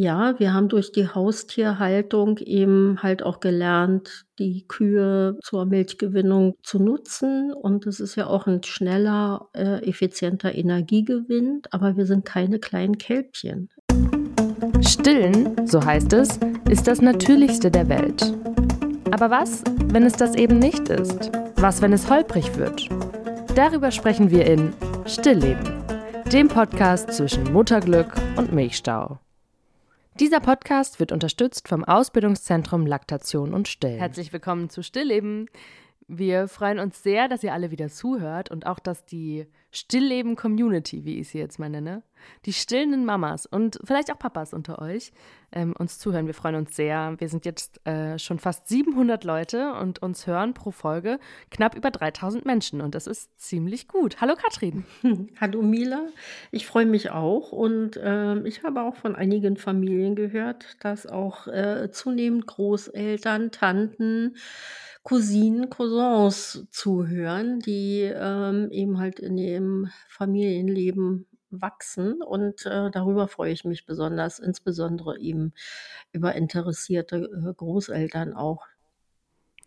Ja, wir haben durch die Haustierhaltung eben halt auch gelernt, die Kühe zur Milchgewinnung zu nutzen. Und es ist ja auch ein schneller, äh, effizienter Energiegewinn, aber wir sind keine kleinen Kälbchen. Stillen, so heißt es, ist das Natürlichste der Welt. Aber was, wenn es das eben nicht ist? Was, wenn es holprig wird? Darüber sprechen wir in Stillleben, dem Podcast zwischen Mutterglück und Milchstau. Dieser Podcast wird unterstützt vom Ausbildungszentrum Laktation und Stillen. Herzlich willkommen zu Stillleben. Wir freuen uns sehr, dass ihr alle wieder zuhört und auch, dass die Stillleben-Community, wie ich sie jetzt mal nenne, die stillenden Mamas und vielleicht auch Papas unter euch ähm, uns zuhören. Wir freuen uns sehr. Wir sind jetzt äh, schon fast 700 Leute und uns hören pro Folge knapp über 3000 Menschen und das ist ziemlich gut. Hallo Katrin. Hallo Mila. Ich freue mich auch und äh, ich habe auch von einigen Familien gehört, dass auch äh, zunehmend Großeltern, Tanten, Cousinen, Cousins zuhören, die ähm, eben halt in dem Familienleben wachsen und äh, darüber freue ich mich besonders, insbesondere eben über interessierte äh, Großeltern auch,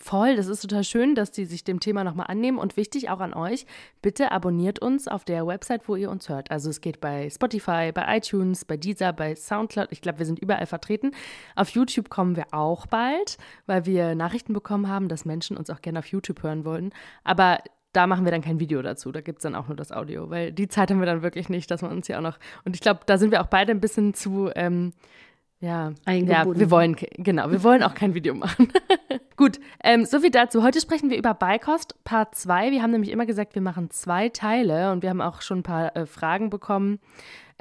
Voll, das ist total schön, dass die sich dem Thema nochmal annehmen und wichtig auch an euch, bitte abonniert uns auf der Website, wo ihr uns hört. Also es geht bei Spotify, bei iTunes, bei Deezer, bei Soundcloud. Ich glaube, wir sind überall vertreten. Auf YouTube kommen wir auch bald, weil wir Nachrichten bekommen haben, dass Menschen uns auch gerne auf YouTube hören wollen. Aber da machen wir dann kein Video dazu, da gibt es dann auch nur das Audio, weil die Zeit haben wir dann wirklich nicht, dass man uns ja auch noch. Und ich glaube, da sind wir auch beide ein bisschen zu. Ähm, ja, ja, wir wollen, genau, wir wollen auch kein Video machen. Gut, ähm, so viel dazu. Heute sprechen wir über Beikost Part 2. Wir haben nämlich immer gesagt, wir machen zwei Teile und wir haben auch schon ein paar äh, Fragen bekommen.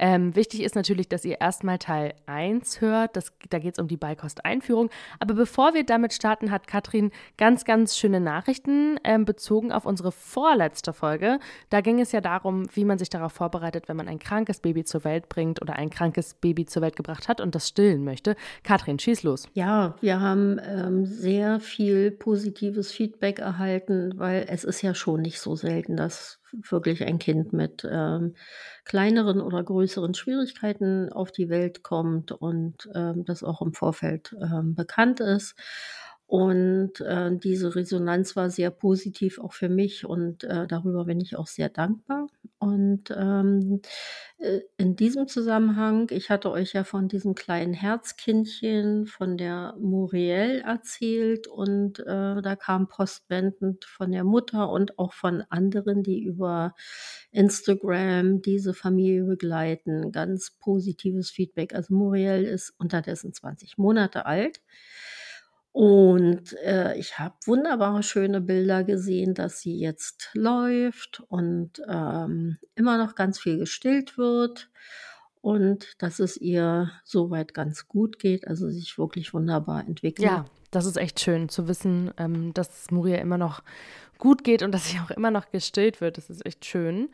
Ähm, wichtig ist natürlich, dass ihr erstmal Teil 1 hört. Das, da geht es um die Beikost-Einführung. Aber bevor wir damit starten, hat Katrin ganz, ganz schöne Nachrichten ähm, bezogen auf unsere vorletzte Folge. Da ging es ja darum, wie man sich darauf vorbereitet, wenn man ein krankes Baby zur Welt bringt oder ein krankes Baby zur Welt gebracht hat und das stillen möchte. Katrin, schieß los. Ja, wir haben ähm, sehr viel positives Feedback erhalten, weil es ist ja schon nicht so selten, dass wirklich ein Kind mit ähm, kleineren oder größeren Schwierigkeiten auf die Welt kommt und ähm, das auch im Vorfeld ähm, bekannt ist. Und äh, diese Resonanz war sehr positiv auch für mich und äh, darüber bin ich auch sehr dankbar. Und ähm, äh, in diesem Zusammenhang, ich hatte euch ja von diesem kleinen Herzkindchen, von der Muriel erzählt und äh, da kam postwendend von der Mutter und auch von anderen, die über Instagram diese Familie begleiten, ganz positives Feedback. Also Muriel ist unterdessen 20 Monate alt. Und äh, ich habe wunderbare, schöne Bilder gesehen, dass sie jetzt läuft und ähm, immer noch ganz viel gestillt wird und dass es ihr soweit ganz gut geht, also sich wirklich wunderbar entwickelt. Ja, das ist echt schön zu wissen, ähm, dass Muria immer noch gut geht und dass sie auch immer noch gestillt wird. Das ist echt schön.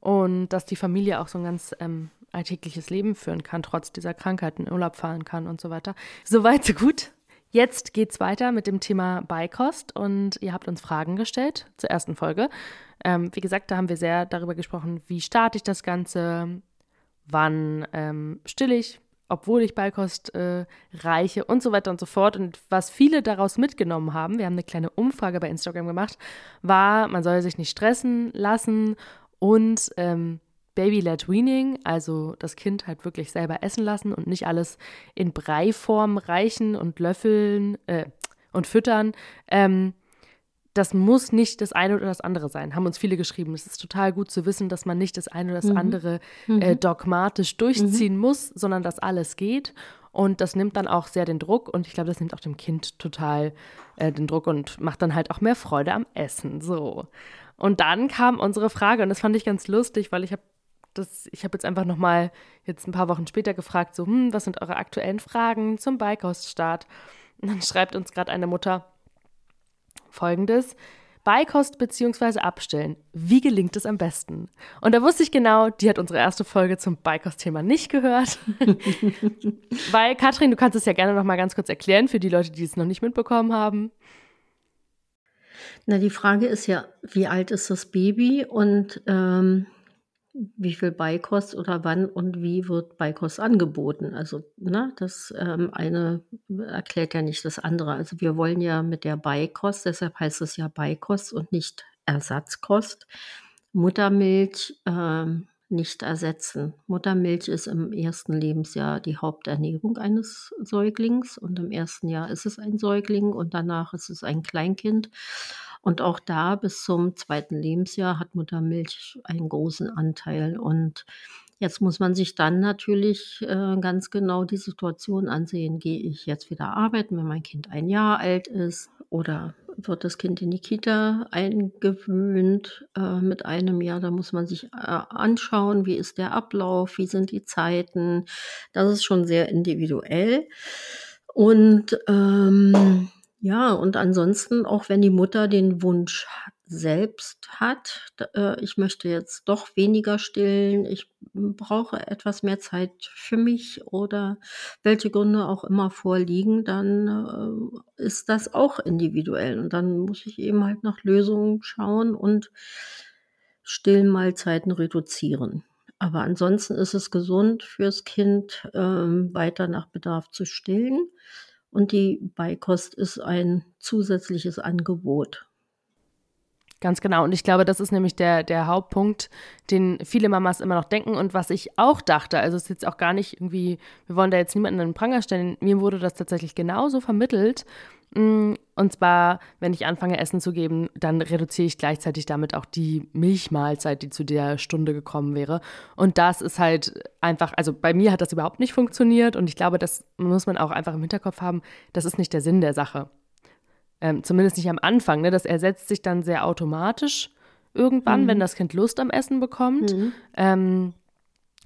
Und dass die Familie auch so ein ganz ähm, alltägliches Leben führen kann, trotz dieser Krankheiten, Urlaub fahren kann und so weiter. Soweit, so gut. Jetzt geht's weiter mit dem Thema Beikost und ihr habt uns Fragen gestellt zur ersten Folge. Ähm, wie gesagt, da haben wir sehr darüber gesprochen, wie starte ich das Ganze, wann ähm, still ich, obwohl ich Beikost äh, reiche und so weiter und so fort. Und was viele daraus mitgenommen haben, wir haben eine kleine Umfrage bei Instagram gemacht, war, man soll sich nicht stressen lassen und ähm, Baby-led Weaning, also das Kind halt wirklich selber essen lassen und nicht alles in Breiform reichen und löffeln äh, und füttern. Ähm, das muss nicht das eine oder das andere sein, haben uns viele geschrieben. Es ist total gut zu wissen, dass man nicht das eine oder das mhm. andere äh, mhm. dogmatisch durchziehen mhm. muss, sondern dass alles geht. Und das nimmt dann auch sehr den Druck und ich glaube, das nimmt auch dem Kind total äh, den Druck und macht dann halt auch mehr Freude am Essen. So. Und dann kam unsere Frage und das fand ich ganz lustig, weil ich habe das, ich habe jetzt einfach nochmal jetzt ein paar Wochen später gefragt, so, hm, was sind eure aktuellen Fragen zum Beikoststart? Und dann schreibt uns gerade eine Mutter folgendes. Beikost bzw. Abstellen. Wie gelingt es am besten? Und da wusste ich genau, die hat unsere erste Folge zum Beikost-Thema nicht gehört. Weil, Katrin, du kannst es ja gerne noch mal ganz kurz erklären für die Leute, die es noch nicht mitbekommen haben. Na, die Frage ist ja, wie alt ist das Baby und ähm, wie viel Beikost oder wann und wie wird Beikost angeboten. Also, ne, das ähm, eine erklärt ja nicht das andere. Also wir wollen ja mit der Beikost, deshalb heißt es ja Beikost und nicht Ersatzkost, Muttermilch ähm, nicht ersetzen. Muttermilch ist im ersten Lebensjahr die Haupternährung eines Säuglings und im ersten Jahr ist es ein Säugling und danach ist es ein Kleinkind. Und auch da bis zum zweiten Lebensjahr hat Muttermilch einen großen Anteil. Und jetzt muss man sich dann natürlich äh, ganz genau die Situation ansehen. Gehe ich jetzt wieder arbeiten, wenn mein Kind ein Jahr alt ist? Oder wird das Kind in die Kita eingewöhnt äh, mit einem Jahr? Da muss man sich äh, anschauen, wie ist der Ablauf, wie sind die Zeiten. Das ist schon sehr individuell. Und ähm, ja, und ansonsten, auch wenn die Mutter den Wunsch selbst hat, äh, ich möchte jetzt doch weniger stillen, ich brauche etwas mehr Zeit für mich oder welche Gründe auch immer vorliegen, dann äh, ist das auch individuell. Und dann muss ich eben halt nach Lösungen schauen und Stillmahlzeiten reduzieren. Aber ansonsten ist es gesund fürs Kind, ähm, weiter nach Bedarf zu stillen. Und die Beikost ist ein zusätzliches Angebot. Ganz genau. Und ich glaube, das ist nämlich der, der Hauptpunkt, den viele Mamas immer noch denken und was ich auch dachte. Also es ist jetzt auch gar nicht irgendwie, wir wollen da jetzt niemanden in den Pranger stellen. Mir wurde das tatsächlich genauso vermittelt. Mm, und zwar, wenn ich anfange, Essen zu geben, dann reduziere ich gleichzeitig damit auch die Milchmahlzeit, die zu der Stunde gekommen wäre. Und das ist halt einfach, also bei mir hat das überhaupt nicht funktioniert. Und ich glaube, das muss man auch einfach im Hinterkopf haben. Das ist nicht der Sinn der Sache. Ähm, zumindest nicht am Anfang. Ne? Das ersetzt sich dann sehr automatisch irgendwann, mhm. wenn das Kind Lust am Essen bekommt. Mhm. Ähm,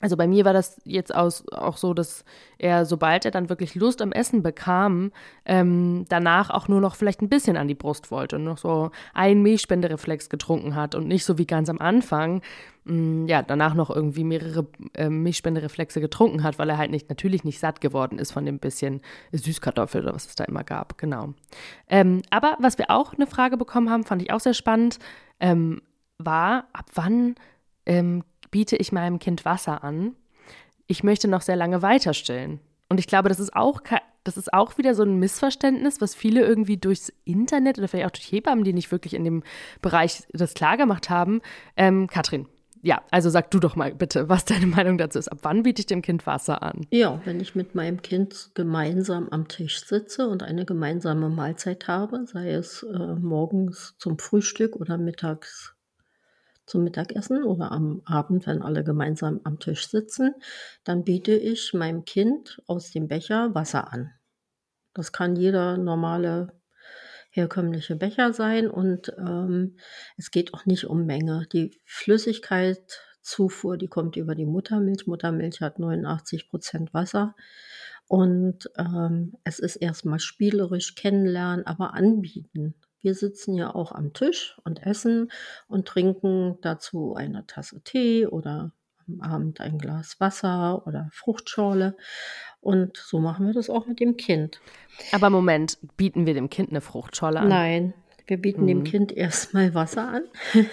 also bei mir war das jetzt aus, auch so, dass er, sobald er dann wirklich Lust am Essen bekam, ähm, danach auch nur noch vielleicht ein bisschen an die Brust wollte und noch so einen Milchspendereflex getrunken hat und nicht so wie ganz am Anfang, mh, mm, ja, danach noch irgendwie mehrere äh, Milchspendereflexe getrunken hat, weil er halt nicht, natürlich nicht satt geworden ist von dem bisschen Süßkartoffel oder was es da immer gab, genau. Ähm, aber was wir auch eine Frage bekommen haben, fand ich auch sehr spannend, ähm, war, ab wann ähm, biete ich meinem Kind Wasser an. Ich möchte noch sehr lange weiter stillen. Und ich glaube, das ist auch das ist auch wieder so ein Missverständnis, was viele irgendwie durchs Internet oder vielleicht auch durch Hebammen, die nicht wirklich in dem Bereich das klargemacht haben. Ähm, Katrin, ja, also sag du doch mal bitte, was deine Meinung dazu ist. Ab wann biete ich dem Kind Wasser an? Ja, wenn ich mit meinem Kind gemeinsam am Tisch sitze und eine gemeinsame Mahlzeit habe, sei es äh, morgens zum Frühstück oder mittags zum Mittagessen oder am Abend, wenn alle gemeinsam am Tisch sitzen, dann biete ich meinem Kind aus dem Becher Wasser an. Das kann jeder normale herkömmliche Becher sein und ähm, es geht auch nicht um Menge. Die Flüssigkeitszufuhr, die kommt über die Muttermilch. Muttermilch hat 89 Prozent Wasser. Und ähm, es ist erstmal spielerisch kennenlernen, aber anbieten. Wir sitzen ja auch am Tisch und essen und trinken dazu eine Tasse Tee oder am Abend ein Glas Wasser oder Fruchtschorle. Und so machen wir das auch mit dem Kind. Aber Moment, bieten wir dem Kind eine Fruchtschorle an? Nein, wir bieten mhm. dem Kind erstmal Wasser an.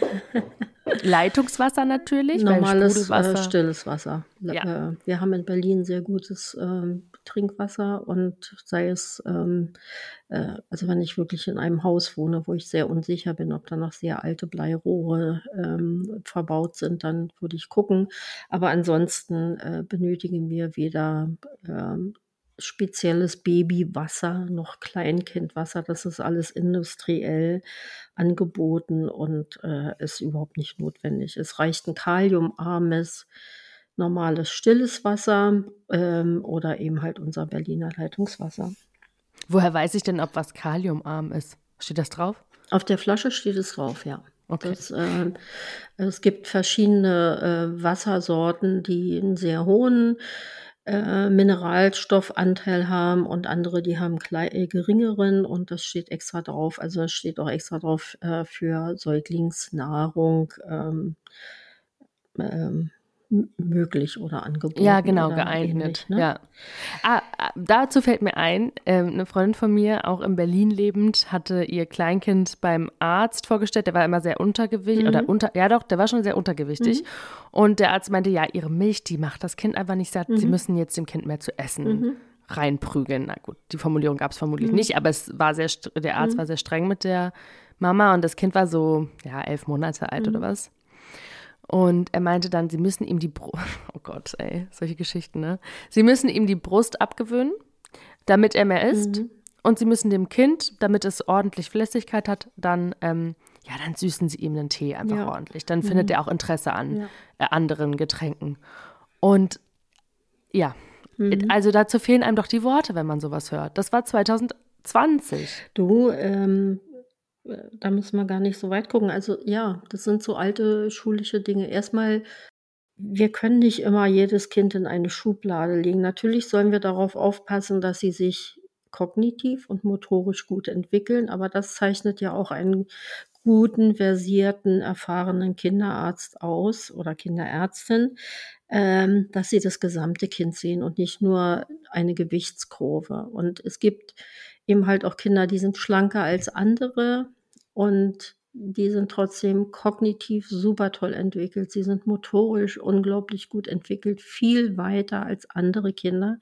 Leitungswasser natürlich. Normales, äh, stilles Wasser. Ja. Äh, wir haben in Berlin sehr gutes äh, Trinkwasser und sei es, ähm, äh, also wenn ich wirklich in einem Haus wohne, wo ich sehr unsicher bin, ob da noch sehr alte Bleirohre ähm, verbaut sind, dann würde ich gucken. Aber ansonsten äh, benötigen wir weder ähm, spezielles Babywasser noch Kleinkindwasser. Das ist alles industriell angeboten und äh, ist überhaupt nicht notwendig. Es reicht ein kaliumarmes, normales, stilles Wasser ähm, oder eben halt unser Berliner Leitungswasser. Woher weiß ich denn, ob was kaliumarm ist? Steht das drauf? Auf der Flasche steht es drauf, ja. Okay. Das, äh, es gibt verschiedene äh, Wassersorten, die einen sehr hohen äh, Mineralstoffanteil haben und andere, die haben klein, äh, geringeren und das steht extra drauf. Also es steht auch extra drauf äh, für Säuglingsnahrung. Ähm, ähm, möglich oder angeboten. Ja, genau, geeignet. ähnlich, ne? Ja. Ah, dazu fällt mir ein, ähm, eine Freundin von mir, auch in Berlin lebend, hatte ihr Kleinkind beim Arzt vorgestellt. Der war immer sehr untergewichtig Mhm. oder unter, ja doch, der war schon sehr untergewichtig. Und der Arzt meinte, ja, ihre Milch, die macht das Kind einfach nicht satt. Mhm. Sie müssen jetzt dem Kind mehr zu essen reinprügeln. Na gut, die Formulierung gab es vermutlich Mhm. nicht, aber es war sehr, der Arzt war sehr streng mit der Mama und das Kind war so, ja, elf Monate alt Mhm. oder was. Und er meinte dann, sie müssen ihm die Brust, oh Gott, ey, solche Geschichten, ne? Sie müssen ihm die Brust abgewöhnen, damit er mehr isst. Mhm. Und sie müssen dem Kind, damit es ordentlich Flüssigkeit hat, dann, ähm, ja, dann süßen sie ihm den Tee einfach Ja. ordentlich. Dann findet er auch Interesse an Ja. äh, anderen Getränken. Und ja, Mhm. also dazu fehlen einem doch die Worte, wenn man sowas hört. Das war 2020. Du, ähm, äh, da müssen wir gar nicht so weit gucken. Also ja, das sind so alte schulische Dinge. Erstmal, wir können nicht immer jedes Kind in eine Schublade legen. Natürlich sollen wir darauf aufpassen, dass sie sich kognitiv und motorisch gut entwickeln, aber das zeichnet ja auch einen guten, versierten, erfahrenen Kinderarzt aus oder Kinderärztin, ähm, dass sie das gesamte Kind sehen und nicht nur eine Gewichtskurve. Und es gibt eben halt auch Kinder, die sind schlanker als andere und die sind trotzdem kognitiv super toll entwickelt. Sie sind motorisch unglaublich gut entwickelt, viel weiter als andere Kinder.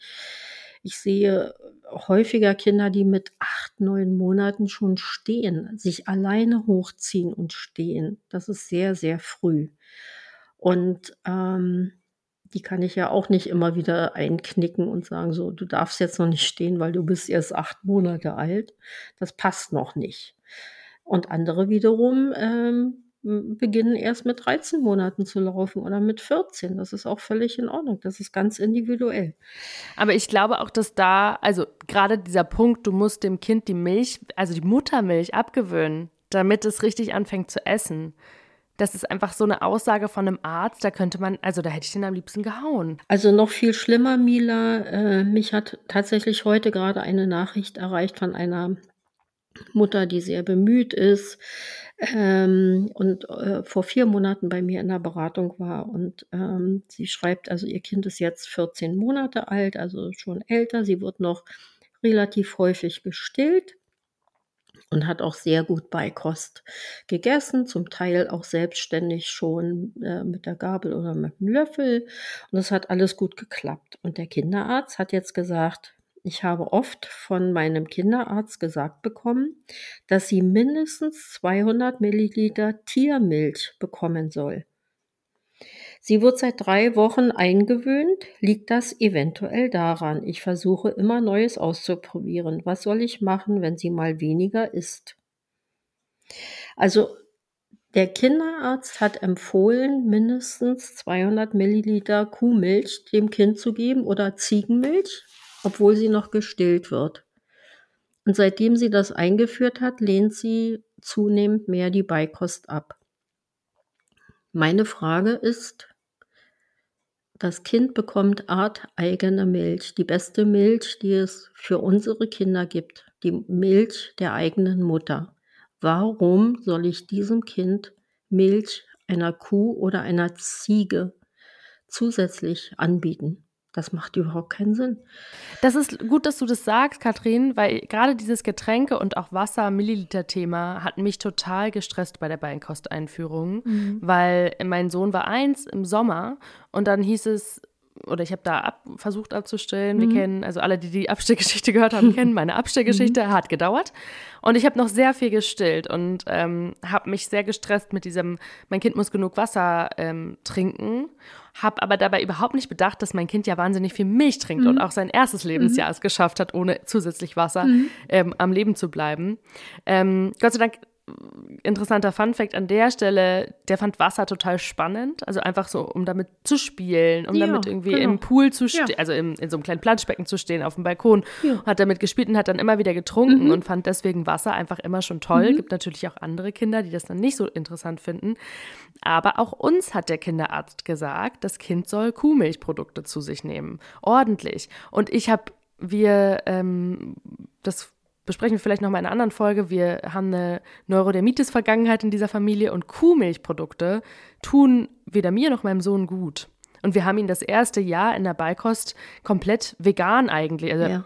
Ich sehe häufiger Kinder, die mit acht, neun Monaten schon stehen, sich alleine hochziehen und stehen. Das ist sehr, sehr früh. Und ähm, die kann ich ja auch nicht immer wieder einknicken und sagen, so, du darfst jetzt noch nicht stehen, weil du bist erst acht Monate alt. Das passt noch nicht. Und andere wiederum ähm, beginnen erst mit 13 Monaten zu laufen oder mit 14. Das ist auch völlig in Ordnung. Das ist ganz individuell. Aber ich glaube auch, dass da, also gerade dieser Punkt, du musst dem Kind die Milch, also die Muttermilch abgewöhnen, damit es richtig anfängt zu essen. Das ist einfach so eine Aussage von einem Arzt, da könnte man, also da hätte ich den am liebsten gehauen. Also noch viel schlimmer, Mila. Äh, mich hat tatsächlich heute gerade eine Nachricht erreicht von einer Mutter, die sehr bemüht ist ähm, und äh, vor vier Monaten bei mir in der Beratung war. Und ähm, sie schreibt, also ihr Kind ist jetzt 14 Monate alt, also schon älter. Sie wird noch relativ häufig gestillt und hat auch sehr gut Beikost gegessen, zum Teil auch selbstständig schon äh, mit der Gabel oder mit dem Löffel. Und es hat alles gut geklappt. Und der Kinderarzt hat jetzt gesagt, ich habe oft von meinem Kinderarzt gesagt bekommen, dass sie mindestens 200 Milliliter Tiermilch bekommen soll. Sie wird seit drei Wochen eingewöhnt. Liegt das eventuell daran? Ich versuche immer Neues auszuprobieren. Was soll ich machen, wenn sie mal weniger isst? Also der Kinderarzt hat empfohlen, mindestens 200 Milliliter Kuhmilch dem Kind zu geben oder Ziegenmilch, obwohl sie noch gestillt wird. Und seitdem sie das eingeführt hat, lehnt sie zunehmend mehr die Beikost ab. Meine Frage ist, das Kind bekommt arteigene Milch, die beste Milch, die es für unsere Kinder gibt, die Milch der eigenen Mutter. Warum soll ich diesem Kind Milch einer Kuh oder einer Ziege zusätzlich anbieten? Das macht überhaupt keinen Sinn. Das ist gut, dass du das sagst, Katrin, weil gerade dieses Getränke und auch Wasser-Milliliter-Thema hat mich total gestresst bei der Beinkosteinführung, weil mein Sohn war eins im Sommer und dann hieß es, oder ich habe da ab, versucht abzustillen. Wir kennen, also alle, die die Abstillgeschichte gehört haben, kennen meine Abstillgeschichte. Hat gedauert. Und ich habe noch sehr viel gestillt und ähm, habe mich sehr gestresst mit diesem, mein Kind muss genug Wasser ähm, trinken. Habe aber dabei überhaupt nicht bedacht, dass mein Kind ja wahnsinnig viel Milch trinkt und auch sein erstes Lebensjahr es geschafft hat, ohne zusätzlich Wasser ähm, am Leben zu bleiben. Ähm, Gott sei Dank interessanter Funfact an der Stelle, der fand Wasser total spannend. Also einfach so, um damit zu spielen, um Ja, damit irgendwie genau. im Pool zu stehen, Ja. also im, in so einem kleinen Planschbecken zu stehen, auf dem Balkon. Ja. Hat damit gespielt und hat dann immer wieder getrunken und fand deswegen Wasser einfach immer schon toll. Gibt natürlich auch andere Kinder, die das dann nicht so interessant finden. Aber auch uns hat der Kinderarzt gesagt, das Kind soll Kuhmilchprodukte zu sich nehmen. Ordentlich. Und ich habe, wir, ähm, das besprechen wir vielleicht noch mal in einer anderen Folge. Wir haben eine Neurodermitis-Vergangenheit in dieser Familie und Kuhmilchprodukte tun weder mir noch meinem Sohn gut. Und wir haben ihn das erste Jahr in der Beikost komplett vegan eigentlich. Also ja.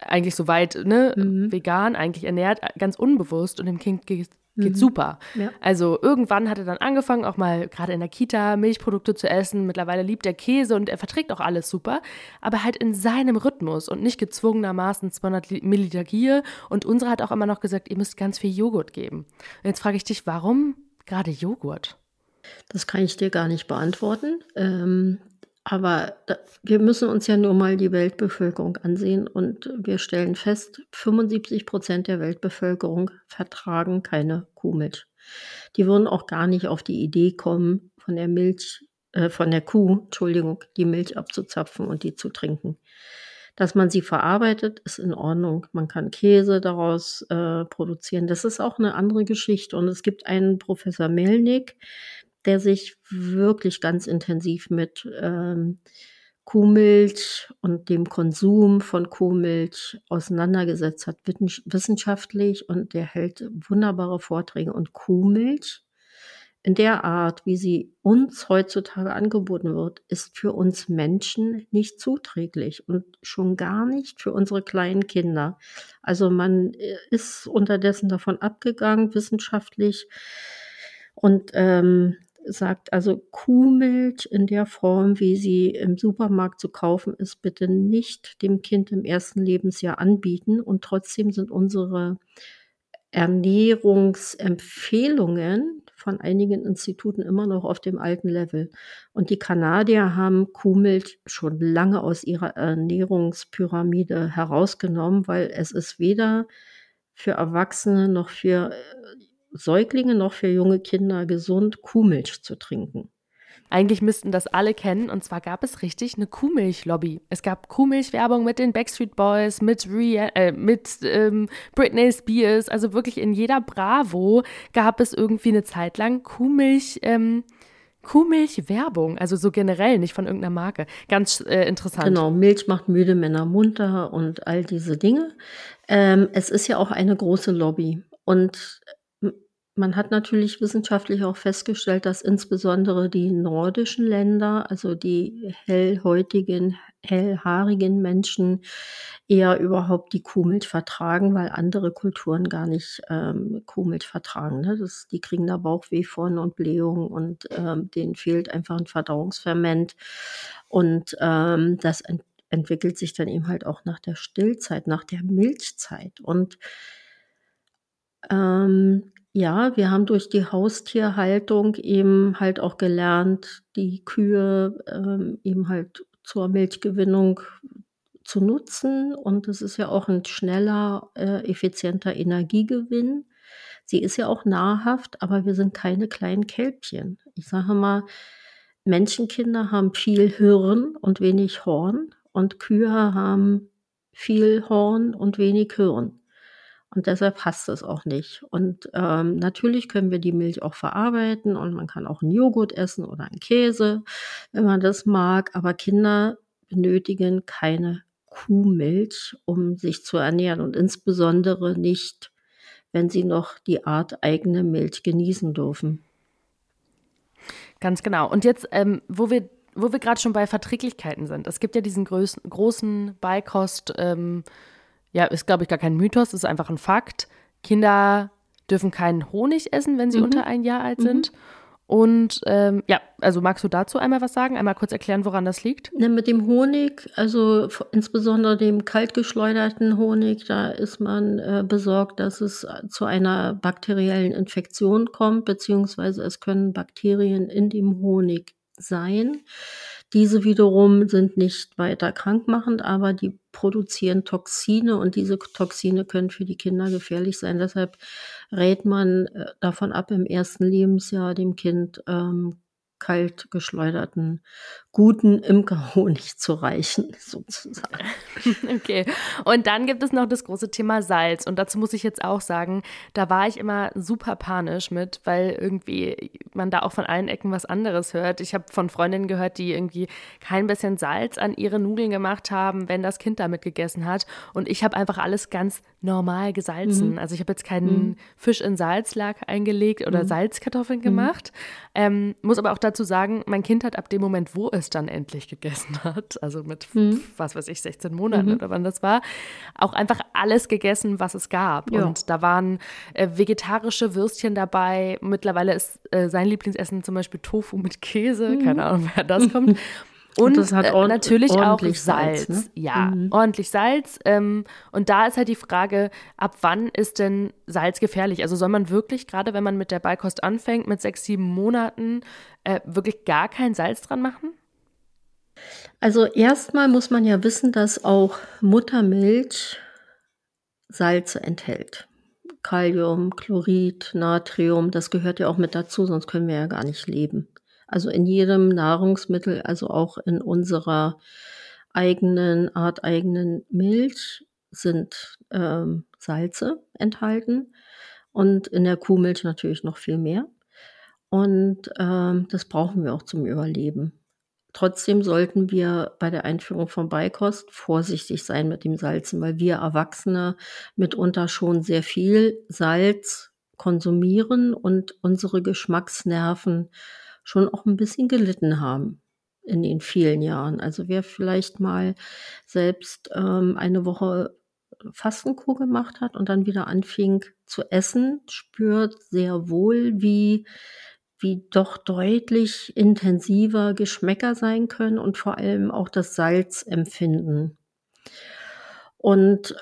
eigentlich soweit, ne, mhm. vegan eigentlich ernährt, ganz unbewusst. Und dem Kind geht geht mhm. super. Ja. Also irgendwann hat er dann angefangen, auch mal gerade in der Kita Milchprodukte zu essen. Mittlerweile liebt er Käse und er verträgt auch alles super, aber halt in seinem Rhythmus und nicht gezwungenermaßen 200 Milliliter Gier. Und unsere hat auch immer noch gesagt, ihr müsst ganz viel Joghurt geben. Und jetzt frage ich dich, warum gerade Joghurt? Das kann ich dir gar nicht beantworten. Ähm, aber wir müssen uns ja nur mal die Weltbevölkerung ansehen und wir stellen fest, 75 Prozent der Weltbevölkerung vertragen keine Kuhmilch. Die würden auch gar nicht auf die Idee kommen, von der Milch, äh, von der Kuh, Entschuldigung, die Milch abzuzapfen und die zu trinken. Dass man sie verarbeitet, ist in Ordnung. Man kann Käse daraus äh, produzieren. Das ist auch eine andere Geschichte. Und es gibt einen Professor Melnick, der sich wirklich ganz intensiv mit ähm, Kuhmilch und dem Konsum von Kuhmilch auseinandergesetzt hat, wissenschaftlich, und der hält wunderbare Vorträge. Und Kuhmilch in der Art, wie sie uns heutzutage angeboten wird, ist für uns Menschen nicht zuträglich und schon gar nicht für unsere kleinen Kinder. Also man äh, ist unterdessen davon abgegangen, wissenschaftlich, und ähm, sagt also Kuhmilch in der Form, wie sie im Supermarkt zu kaufen ist, bitte nicht dem Kind im ersten Lebensjahr anbieten. Und trotzdem sind unsere Ernährungsempfehlungen von einigen Instituten immer noch auf dem alten Level. Und die Kanadier haben Kuhmilch schon lange aus ihrer Ernährungspyramide herausgenommen, weil es ist weder für Erwachsene noch für äh, Säuglinge noch für junge Kinder gesund, Kuhmilch zu trinken. Eigentlich müssten das alle kennen und zwar gab es richtig eine Kuhmilch-Lobby. Es gab Kuhmilch-Werbung mit den Backstreet Boys, mit, Rhea, äh, mit ähm, Britney Spears, also wirklich in jeder Bravo gab es irgendwie eine Zeit lang Kuhmilch. Ähm, Kuhmilch-Werbung, also so generell, nicht von irgendeiner Marke. Ganz äh, interessant. Genau, Milch macht müde Männer munter und all diese Dinge. Ähm, es ist ja auch eine große Lobby. Und man hat natürlich wissenschaftlich auch festgestellt, dass insbesondere die nordischen Länder, also die hellhäutigen, hellhaarigen Menschen eher überhaupt die Kuhmilch vertragen, weil andere Kulturen gar nicht ähm, Kuhmilch vertragen. Ne? Das, die kriegen da Bauchweh von und Blähung und ähm, denen fehlt einfach ein Verdauungsferment. Und ähm, das ent entwickelt sich dann eben halt auch nach der Stillzeit, nach der Milchzeit. Und ähm, ja, wir haben durch die Haustierhaltung eben halt auch gelernt, die Kühe ähm, eben halt zur Milchgewinnung zu nutzen. Und es ist ja auch ein schneller, äh, effizienter Energiegewinn. Sie ist ja auch nahrhaft, aber wir sind keine kleinen Kälbchen. Ich sage mal, Menschenkinder haben viel Hirn und wenig Horn und Kühe haben viel Horn und wenig Hirn. Und deshalb passt es auch nicht. Und ähm, natürlich können wir die Milch auch verarbeiten und man kann auch einen Joghurt essen oder einen Käse, wenn man das mag. Aber Kinder benötigen keine Kuhmilch, um sich zu ernähren und insbesondere nicht, wenn sie noch die Art eigene Milch genießen dürfen. Ganz genau. Und jetzt, ähm, wo wir wo wir gerade schon bei Verträglichkeiten sind. Es gibt ja diesen großen, großen Beikost- ähm, ja, ist, glaube ich, gar kein Mythos, ist einfach ein Fakt. Kinder dürfen keinen Honig essen, wenn sie mhm. unter ein Jahr alt sind. Mhm. Und ähm, ja, also magst du dazu einmal was sagen? Einmal kurz erklären, woran das liegt? Ja, mit dem Honig, also insbesondere dem kaltgeschleuderten Honig, da ist man äh, besorgt, dass es zu einer bakteriellen Infektion kommt, beziehungsweise es können Bakterien in dem Honig sein. Diese wiederum sind nicht weiter krankmachend, aber die produzieren Toxine und diese Toxine können für die Kinder gefährlich sein. Deshalb rät man äh, davon ab, im ersten Lebensjahr dem Kind ähm, kalt geschleuderten guten Imkerhonig zu reichen, sozusagen. Okay. Und dann gibt es noch das große Thema Salz. Und dazu muss ich jetzt auch sagen, da war ich immer super panisch mit, weil irgendwie man da auch von allen Ecken was anderes hört. Ich habe von Freundinnen gehört, die irgendwie kein bisschen Salz an ihre Nudeln gemacht haben, wenn das Kind damit gegessen hat. Und ich habe einfach alles ganz normal gesalzen. Mhm. Also ich habe jetzt keinen mhm. Fisch in Salzlack eingelegt oder mhm. Salzkartoffeln mhm. gemacht. Ähm, muss aber auch dazu dazu sagen, mein Kind hat ab dem Moment, wo es dann endlich gegessen hat, also mit, mhm. was weiß ich, 16 Monaten mhm. oder wann das war, auch einfach alles gegessen, was es gab. Ja. Und da waren äh, vegetarische Würstchen dabei. Mittlerweile ist äh, sein Lieblingsessen zum Beispiel Tofu mit Käse. Mhm. Keine Ahnung, wer das kommt. Und, und äh, natürlich auch Salz. Salz ne? Ja, mhm. ordentlich Salz. Ähm, und da ist halt die Frage, ab wann ist denn Salz gefährlich? Also soll man wirklich, gerade wenn man mit der Beikost anfängt, mit sechs, sieben Monaten, äh, wirklich gar kein Salz dran machen? Also erstmal muss man ja wissen, dass auch Muttermilch Salze enthält. Kalium, Chlorid, Natrium, das gehört ja auch mit dazu, sonst können wir ja gar nicht leben. Also in jedem Nahrungsmittel, also auch in unserer eigenen, arteigenen Milch sind ähm, Salze enthalten und in der Kuhmilch natürlich noch viel mehr. Und ähm, das brauchen wir auch zum Überleben. Trotzdem sollten wir bei der Einführung von Beikost vorsichtig sein mit dem Salzen, weil wir Erwachsene mitunter schon sehr viel Salz konsumieren und unsere Geschmacksnerven schon auch ein bisschen gelitten haben in den vielen Jahren. Also wer vielleicht mal selbst ähm, eine Woche Fastenkur gemacht hat und dann wieder anfing zu essen, spürt sehr wohl, wie, wie doch deutlich intensiver Geschmäcker sein können und vor allem auch das Salzempfinden. Und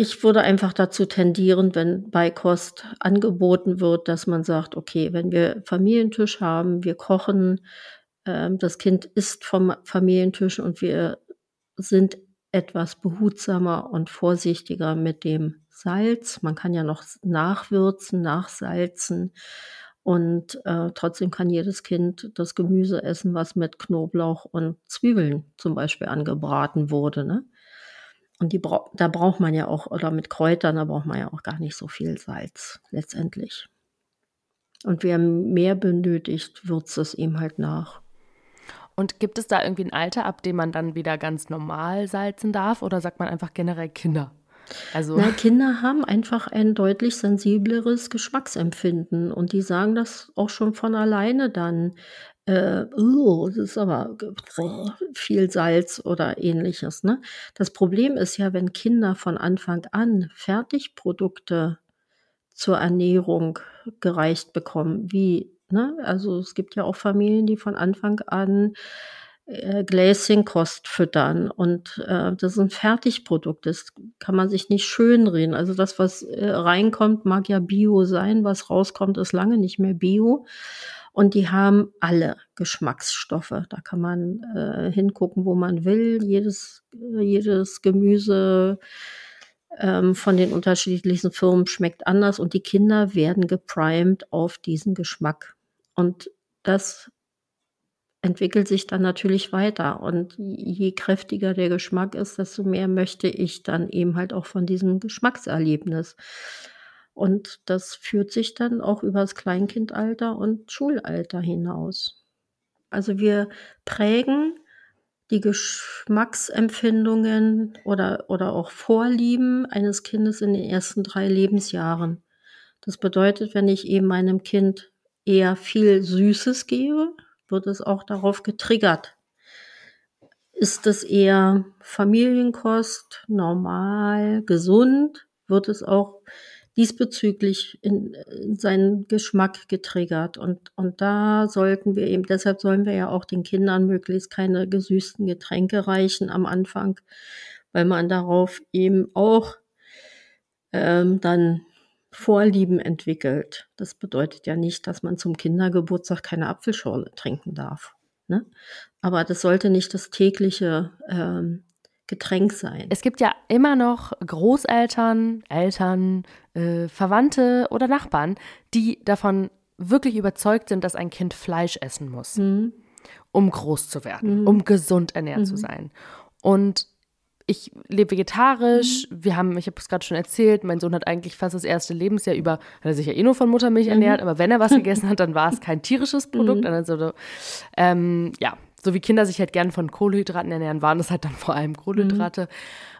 ich würde einfach dazu tendieren, wenn Beikost angeboten wird, dass man sagt, okay, wenn wir Familientisch haben, wir kochen, äh, das Kind isst vom Familientisch und wir sind etwas behutsamer und vorsichtiger mit dem Salz. Man kann ja noch nachwürzen, nachsalzen. Und äh, trotzdem kann jedes Kind das Gemüse essen, was mit Knoblauch und Zwiebeln zum Beispiel angebraten wurde. Ne? Und die bra da braucht man ja auch, oder mit Kräutern, da braucht man ja auch gar nicht so viel Salz letztendlich. Und wer mehr benötigt, würzt es ihm halt nach. Und gibt es da irgendwie ein Alter, ab dem man dann wieder ganz normal salzen darf? Oder sagt man einfach generell Kinder? Also Na, Kinder haben einfach ein deutlich sensibleres Geschmacksempfinden und die sagen das auch schon von alleine dann äh, oh, das ist aber viel Salz oder ähnliches. Ne? Das Problem ist ja, wenn Kinder von Anfang an Fertigprodukte zur Ernährung gereicht bekommen, wie, ne? also es gibt ja auch Familien, die von Anfang an äh, füttern und äh, das ist ein Fertigprodukt, das kann man sich nicht schönreden. Also das, was äh, reinkommt, mag ja Bio sein, was rauskommt, ist lange nicht mehr Bio. Und die haben alle Geschmacksstoffe. Da kann man äh, hingucken, wo man will. Jedes, äh, jedes Gemüse ähm, von den unterschiedlichsten Firmen schmeckt anders und die Kinder werden geprimed auf diesen Geschmack. Und das entwickelt sich dann natürlich weiter. Und je kräftiger der Geschmack ist, desto mehr möchte ich dann eben halt auch von diesem Geschmackserlebnis. Und das führt sich dann auch über das Kleinkindalter und Schulalter hinaus. Also wir prägen die Geschmacksempfindungen oder, oder auch Vorlieben eines Kindes in den ersten drei Lebensjahren. Das bedeutet, wenn ich eben meinem Kind eher viel Süßes gebe, wird es auch darauf getriggert. Ist es eher Familienkost, normal, gesund, wird es auch diesbezüglich in, in seinen Geschmack getriggert. Und, und da sollten wir eben, deshalb sollen wir ja auch den Kindern möglichst keine gesüßten Getränke reichen am Anfang, weil man darauf eben auch ähm, dann Vorlieben entwickelt. Das bedeutet ja nicht, dass man zum Kindergeburtstag keine Apfelschorle trinken darf. Ne? Aber das sollte nicht das tägliche ähm, Getränk sein. Es gibt ja immer noch Großeltern, Eltern, äh, Verwandte oder Nachbarn, die davon wirklich überzeugt sind, dass ein Kind Fleisch essen muss, mhm. um groß zu werden, mhm. um gesund ernährt mhm. zu sein. Und ich lebe vegetarisch. Mhm. Wir haben, ich habe es gerade schon erzählt, mein Sohn hat eigentlich fast das erste Lebensjahr über, hat er sich ja eh nur von Muttermilch mhm. ernährt, aber wenn er was gegessen hat, dann war es kein tierisches Produkt. Mhm. Also, ähm, ja, so wie Kinder sich halt gern von Kohlenhydraten ernähren, waren es halt dann vor allem Kohlenhydrate. Mhm.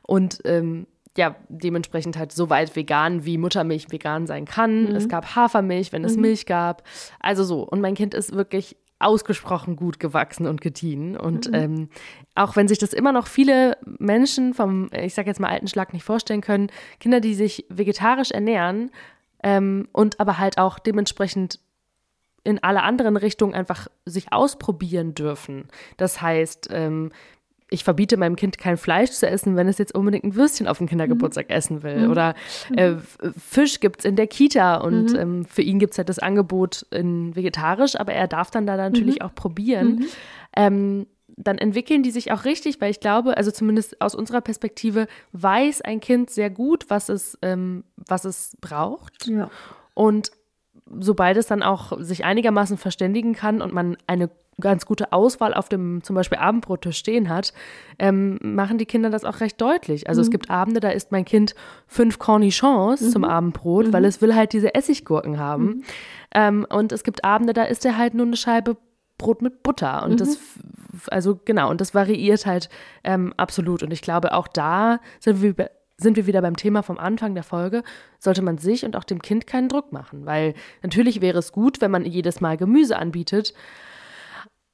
Und ähm, ja, dementsprechend halt so weit vegan, wie Muttermilch vegan sein kann. Mhm. Es gab Hafermilch, wenn es mhm. Milch gab. Also so. Und mein Kind ist wirklich ausgesprochen gut gewachsen und gediehen. Und mhm. ähm, auch wenn sich das immer noch viele Menschen vom, ich sage jetzt mal, alten Schlag nicht vorstellen können, Kinder, die sich vegetarisch ernähren ähm, und aber halt auch dementsprechend in alle anderen Richtungen einfach sich ausprobieren dürfen. Das heißt, ähm, ich verbiete meinem Kind kein Fleisch zu essen, wenn es jetzt unbedingt ein Würstchen auf dem Kindergeburtstag mhm. essen will. Mhm. Oder äh, Fisch gibt es in der Kita und mhm. ähm, für ihn gibt es halt das Angebot in vegetarisch, aber er darf dann da natürlich mhm. auch probieren. Mhm. Ähm, dann entwickeln die sich auch richtig, weil ich glaube, also zumindest aus unserer Perspektive, weiß ein Kind sehr gut, was es, ähm, was es braucht. Ja. Und sobald es dann auch sich einigermaßen verständigen kann und man eine ganz gute Auswahl auf dem zum Beispiel Abendbrottisch stehen hat, ähm, machen die Kinder das auch recht deutlich. Also mhm. es gibt Abende, da isst mein Kind fünf Cornichons mhm. zum Abendbrot, mhm. weil es will halt diese Essiggurken haben. Mhm. Ähm, und es gibt Abende, da isst er halt nur eine Scheibe Brot mit Butter. Und das, mhm. also genau, und das variiert halt ähm, absolut. Und ich glaube, auch da sind wir sind wir wieder beim Thema vom Anfang der Folge, sollte man sich und auch dem Kind keinen Druck machen, weil natürlich wäre es gut, wenn man jedes Mal Gemüse anbietet,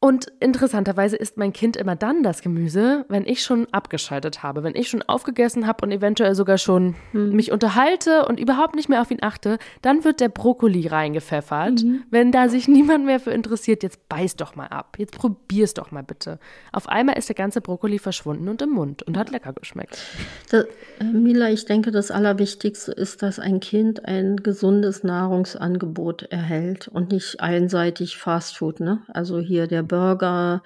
und interessanterweise isst mein Kind immer dann das Gemüse, wenn ich schon abgeschaltet habe, wenn ich schon aufgegessen habe und eventuell sogar schon mhm. mich unterhalte und überhaupt nicht mehr auf ihn achte, dann wird der Brokkoli reingepfeffert. Mhm. Wenn da sich niemand mehr für interessiert, jetzt beiß doch mal ab, jetzt probier's doch mal bitte. Auf einmal ist der ganze Brokkoli verschwunden und im Mund und hat lecker geschmeckt. Das, äh, Mila, ich denke, das Allerwichtigste ist, dass ein Kind ein gesundes Nahrungsangebot erhält und nicht einseitig Fastfood. Ne? Also hier der Burger,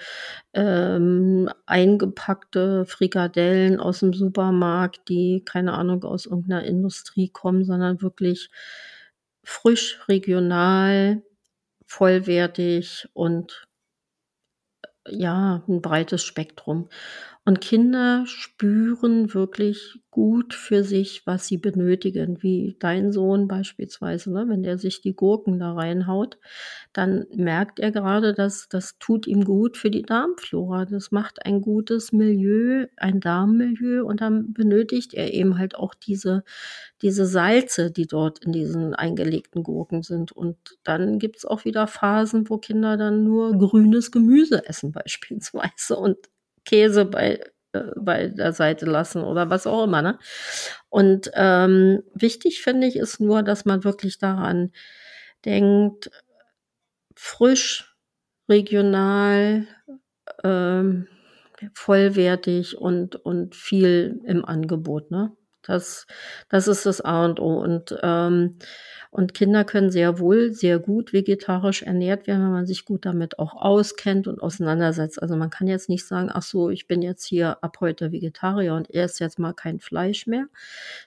ähm, eingepackte Frikadellen aus dem Supermarkt, die, keine Ahnung, aus irgendeiner Industrie kommen, sondern wirklich frisch, regional, vollwertig und ja, ein breites Spektrum. Und Kinder spüren wirklich gut für sich, was sie benötigen, wie dein Sohn beispielsweise, ne? wenn der sich die Gurken da reinhaut, dann merkt er gerade, dass das tut ihm gut für die Darmflora. Das macht ein gutes Milieu, ein Darmmilieu und dann benötigt er eben halt auch diese, diese Salze, die dort in diesen eingelegten Gurken sind. Und dann gibt es auch wieder Phasen, wo Kinder dann nur grünes Gemüse essen beispielsweise und Käse bei, äh, bei der Seite lassen oder was auch immer. Ne? Und ähm, wichtig finde ich ist nur, dass man wirklich daran denkt, frisch, regional, ähm, vollwertig und, und viel im Angebot. Ne? Das, das ist das A und O. Und ähm, und Kinder können sehr wohl, sehr gut vegetarisch ernährt werden, wenn man sich gut damit auch auskennt und auseinandersetzt. Also man kann jetzt nicht sagen, ach so, ich bin jetzt hier ab heute Vegetarier und esse jetzt mal kein Fleisch mehr,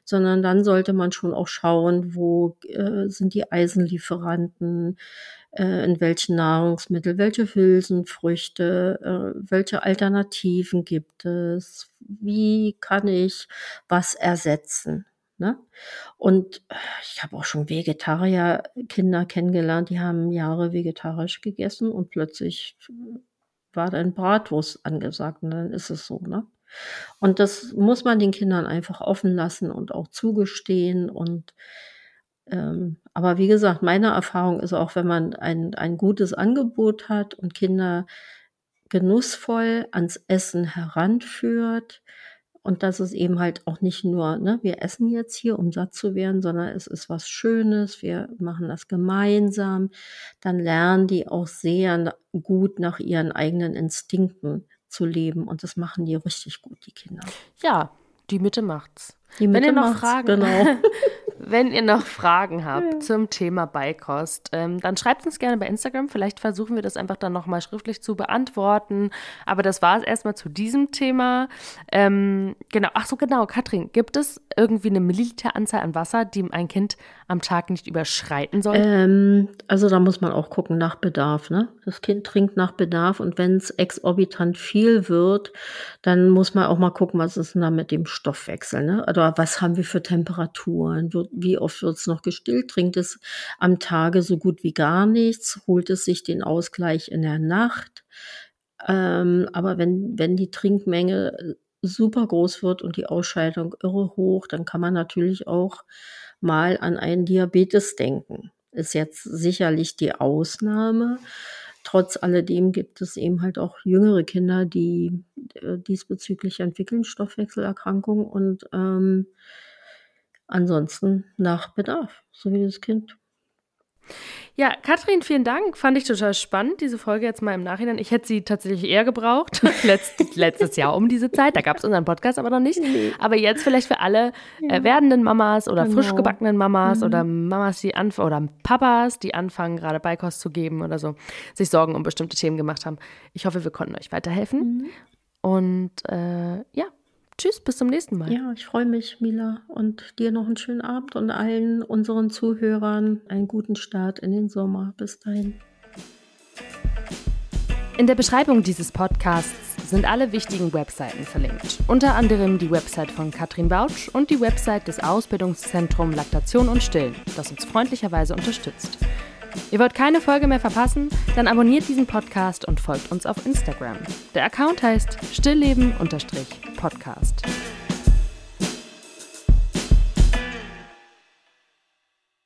sondern dann sollte man schon auch schauen, wo äh, sind die Eisenlieferanten, äh, in welchen Nahrungsmittel, welche Hülsenfrüchte, äh, welche Alternativen gibt es, wie kann ich was ersetzen. Ne? Und ich habe auch schon Vegetarier-Kinder kennengelernt, die haben Jahre vegetarisch gegessen und plötzlich war dann Bratwurst angesagt und dann ist es so. Ne? Und das muss man den Kindern einfach offen lassen und auch zugestehen. Und ähm, aber wie gesagt, meine Erfahrung ist auch, wenn man ein, ein gutes Angebot hat und Kinder genussvoll ans Essen heranführt, und das ist eben halt auch nicht nur, ne, wir essen jetzt hier, um satt zu werden, sondern es ist was Schönes, wir machen das gemeinsam. Dann lernen die auch sehr gut nach ihren eigenen Instinkten zu leben. Und das machen die richtig gut, die Kinder. Ja, die Mitte macht's. Die Mitte Wenn ihr noch Fragen, genau. Wenn ihr noch Fragen habt ja. zum Thema Beikost, ähm, dann schreibt uns gerne bei Instagram. Vielleicht versuchen wir das einfach dann nochmal schriftlich zu beantworten. Aber das war es erstmal zu diesem Thema. Ähm, genau, ach so, genau, Katrin, gibt es irgendwie eine Milliliteranzahl an Wasser, die ein Kind am Tag nicht überschreiten soll? Ähm, also da muss man auch gucken nach Bedarf. Ne? Das Kind trinkt nach Bedarf und wenn es exorbitant viel wird, dann muss man auch mal gucken, was ist denn da mit dem Stoffwechsel. Ne? Oder was haben wir für Temperaturen? Wie oft wird es noch gestillt? Trinkt es am Tage so gut wie gar nichts? Holt es sich den Ausgleich in der Nacht? Ähm, aber wenn, wenn die Trinkmenge super groß wird und die Ausscheidung irre hoch, dann kann man natürlich auch mal an einen Diabetes denken. Ist jetzt sicherlich die Ausnahme. Trotz alledem gibt es eben halt auch jüngere Kinder, die äh, diesbezüglich entwickeln Stoffwechselerkrankungen und ähm, ansonsten nach Bedarf, so wie das Kind. Ja, Katrin, vielen Dank. Fand ich total spannend, diese Folge jetzt mal im Nachhinein. Ich hätte sie tatsächlich eher gebraucht. Letzt, letztes Jahr um diese Zeit. Da gab es unseren Podcast aber noch nicht. Aber jetzt vielleicht für alle ja. äh, werdenden Mamas oder genau. frisch gebackenen Mamas mhm. oder Mamas, die anfangen oder Papas, die anfangen, gerade Beikost zu geben oder so, sich Sorgen um bestimmte Themen gemacht haben. Ich hoffe, wir konnten euch weiterhelfen. Mhm. Und äh, ja, Tschüss, bis zum nächsten Mal. Ja, ich freue mich, Mila, und dir noch einen schönen Abend und allen unseren Zuhörern einen guten Start in den Sommer. Bis dahin. In der Beschreibung dieses Podcasts sind alle wichtigen Webseiten verlinkt. Unter anderem die Website von Katrin Bautsch und die Website des Ausbildungszentrums Laktation und Stillen, das uns freundlicherweise unterstützt. Ihr wollt keine Folge mehr verpassen? Dann abonniert diesen Podcast und folgt uns auf Instagram. Der Account heißt stillleben-podcast.